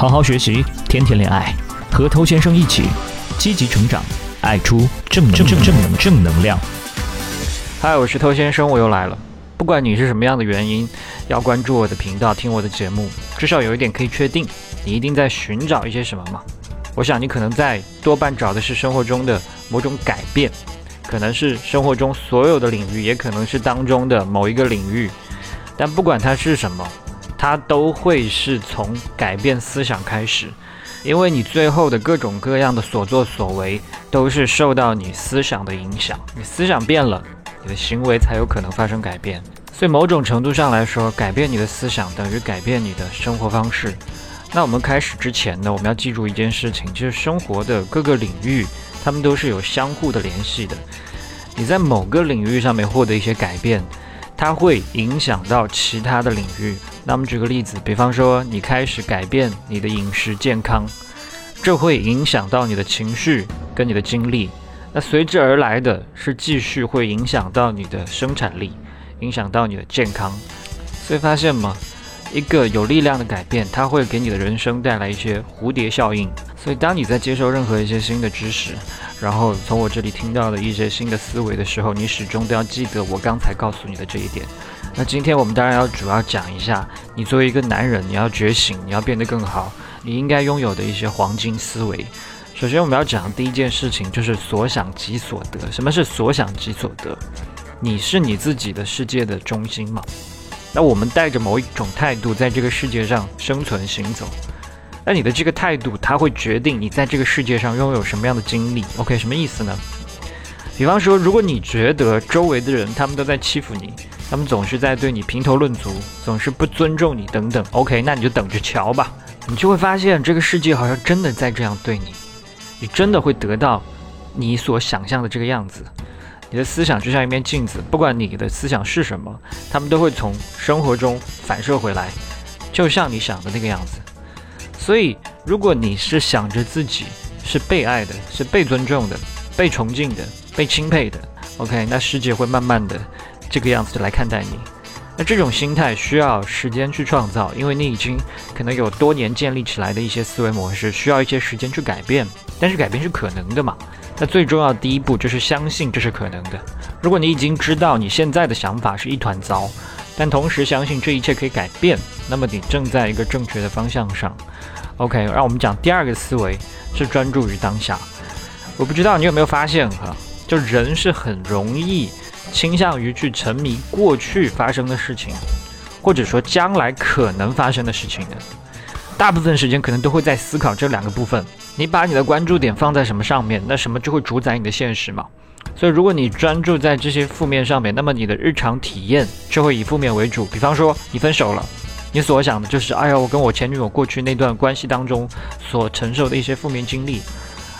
好好学习，天天恋爱，和偷先生一起积极成长，爱出正正正正能正能量。嗨，我是偷先生，我又来了。不管你是什么样的原因要关注我的频道，听我的节目，至少有一点可以确定，你一定在寻找一些什么嘛？我想你可能在多半找的是生活中的某种改变，可能是生活中所有的领域，也可能是当中的某一个领域。但不管它是什么，它都会是从改变思想开始，因为你最后的各种各样的所作所为都是受到你思想的影响。你思想变了。你的行为才有可能发生改变，所以某种程度上来说，改变你的思想等于改变你的生活方式。那我们开始之前呢，我们要记住一件事情，就是生活的各个领域，它们都是有相互的联系的。你在某个领域上面获得一些改变，它会影响到其他的领域。那我们举个例子，比方说你开始改变你的饮食健康，这会影响到你的情绪跟你的精力。那随之而来的是继续会影响到你的生产力，影响到你的健康。所以发现吗？一个有力量的改变，它会给你的人生带来一些蝴蝶效应。所以当你在接受任何一些新的知识，然后从我这里听到的一些新的思维的时候，你始终都要记得我刚才告诉你的这一点。那今天我们当然要主要讲一下，你作为一个男人，你要觉醒，你要变得更好，你应该拥有的一些黄金思维。首先，我们要讲的第一件事情就是所想即所得。什么是所想即所得？你是你自己的世界的中心嘛？那我们带着某一种态度在这个世界上生存行走，那你的这个态度，它会决定你在这个世界上拥有什么样的经历。OK，什么意思呢？比方说，如果你觉得周围的人他们都在欺负你，他们总是在对你评头论足，总是不尊重你等等，OK，那你就等着瞧吧。你就会发现这个世界好像真的在这样对你。你真的会得到你所想象的这个样子。你的思想就像一面镜子，不管你的思想是什么，他们都会从生活中反射回来，就像你想的那个样子。所以，如果你是想着自己是被爱的、是被尊重的、被崇敬的、被钦佩的，OK，那世界会慢慢的这个样子来看待你。那这种心态需要时间去创造，因为你已经可能有多年建立起来的一些思维模式，需要一些时间去改变。但是改变是可能的嘛？那最重要的第一步就是相信这是可能的。如果你已经知道你现在的想法是一团糟，但同时相信这一切可以改变，那么你正在一个正确的方向上。OK，让我们讲第二个思维是专注于当下。我不知道你有没有发现哈，就人是很容易。倾向于去沉迷过去发生的事情，或者说将来可能发生的事情的，大部分时间可能都会在思考这两个部分。你把你的关注点放在什么上面，那什么就会主宰你的现实嘛。所以如果你专注在这些负面上面，那么你的日常体验就会以负面为主。比方说你分手了，你所想的就是哎呀，我跟我前女友过去那段关系当中所承受的一些负面经历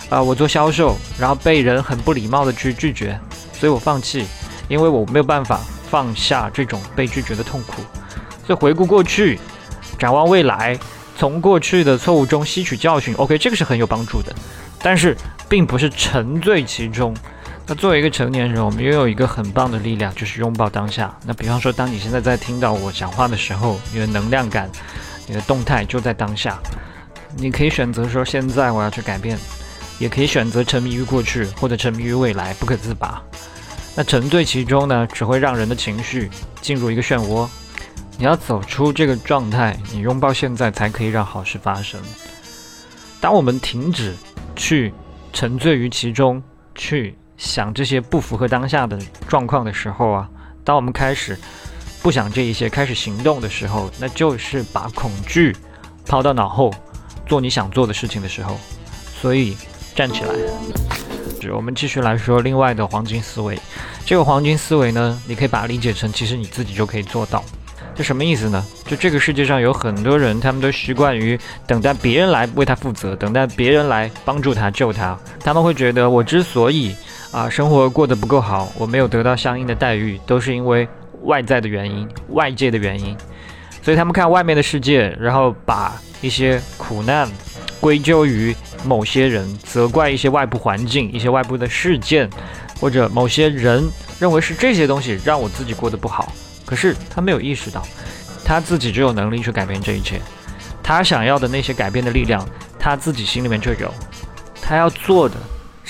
啊，我做销售，然后被人很不礼貌的去拒绝，所以我放弃。因为我没有办法放下这种被拒绝的痛苦，所以回顾过去，展望未来，从过去的错误中吸取教训。OK，这个是很有帮助的，但是并不是沉醉其中。那作为一个成年人，我们拥有一个很棒的力量，就是拥抱当下。那比方说，当你现在在听到我讲话的时候，你的能量感、你的动态就在当下。你可以选择说现在我要去改变，也可以选择沉迷于过去或者沉迷于未来，不可自拔。那沉醉其中呢，只会让人的情绪进入一个漩涡。你要走出这个状态，你拥抱现在，才可以让好事发生。当我们停止去沉醉于其中，去想这些不符合当下的状况的时候啊，当我们开始不想这一些，开始行动的时候，那就是把恐惧抛到脑后，做你想做的事情的时候。所以，站起来。我们继续来说另外的黄金思维。这个黄金思维呢，你可以把它理解成，其实你自己就可以做到。这什么意思呢？就这个世界上有很多人，他们都习惯于等待别人来为他负责，等待别人来帮助他、救他。他们会觉得，我之所以啊生活过得不够好，我没有得到相应的待遇，都是因为外在的原因、外界的原因。所以他们看外面的世界，然后把一些苦难。归咎于某些人，责怪一些外部环境、一些外部的事件，或者某些人认为是这些东西让我自己过得不好。可是他没有意识到，他自己就有能力去改变这一切。他想要的那些改变的力量，他自己心里面就有。他要做的，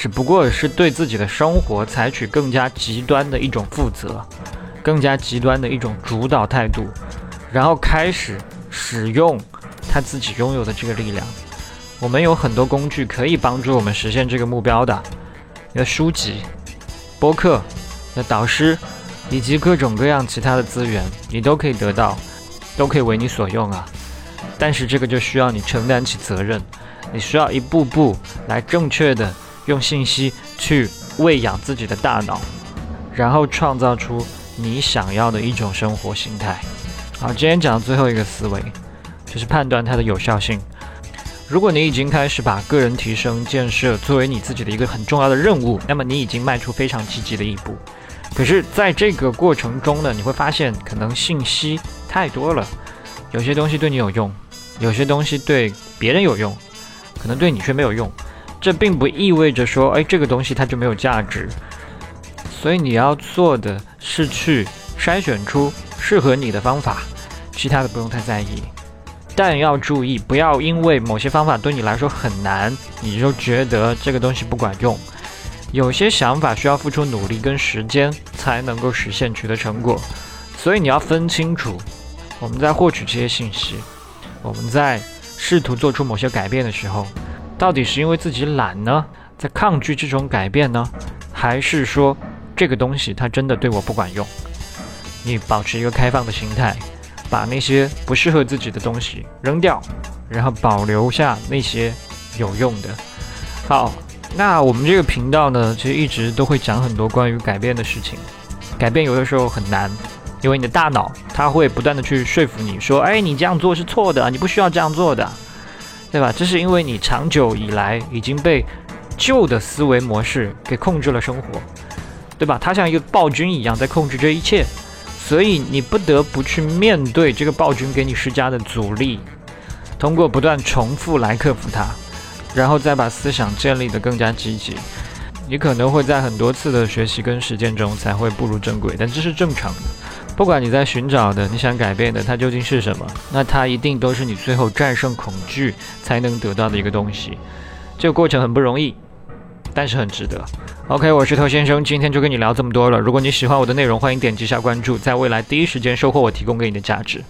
只不过是对自己的生活采取更加极端的一种负责，更加极端的一种主导态度，然后开始使用他自己拥有的这个力量。我们有很多工具可以帮助我们实现这个目标的，你的书籍、播客、你的导师，以及各种各样其他的资源，你都可以得到，都可以为你所用啊。但是这个就需要你承担起责任，你需要一步步来正确的用信息去喂养自己的大脑，然后创造出你想要的一种生活形态。好，今天讲最后一个思维，就是判断它的有效性。如果你已经开始把个人提升建设作为你自己的一个很重要的任务，那么你已经迈出非常积极的一步。可是，在这个过程中呢，你会发现可能信息太多了，有些东西对你有用，有些东西对别人有用，可能对你却没有用。这并不意味着说，哎，这个东西它就没有价值。所以你要做的是去筛选出适合你的方法，其他的不用太在意。但要注意，不要因为某些方法对你来说很难，你就觉得这个东西不管用。有些想法需要付出努力跟时间才能够实现取得成果，所以你要分清楚，我们在获取这些信息，我们在试图做出某些改变的时候，到底是因为自己懒呢，在抗拒这种改变呢，还是说这个东西它真的对我不管用？你保持一个开放的心态。把那些不适合自己的东西扔掉，然后保留下那些有用的。好，那我们这个频道呢，其实一直都会讲很多关于改变的事情。改变有的时候很难，因为你的大脑它会不断的去说服你说，哎，你这样做是错的，你不需要这样做的，对吧？这是因为你长久以来已经被旧的思维模式给控制了生活，对吧？它像一个暴君一样在控制这一切。所以你不得不去面对这个暴君给你施加的阻力，通过不断重复来克服它，然后再把思想建立得更加积极。你可能会在很多次的学习跟实践中才会步入正轨，但这是正常的。不管你在寻找的、你想改变的它究竟是什么，那它一定都是你最后战胜恐惧才能得到的一个东西。这个过程很不容易。但是很值得。OK，我是头先生，今天就跟你聊这么多了。如果你喜欢我的内容，欢迎点击下关注，在未来第一时间收获我提供给你的价值。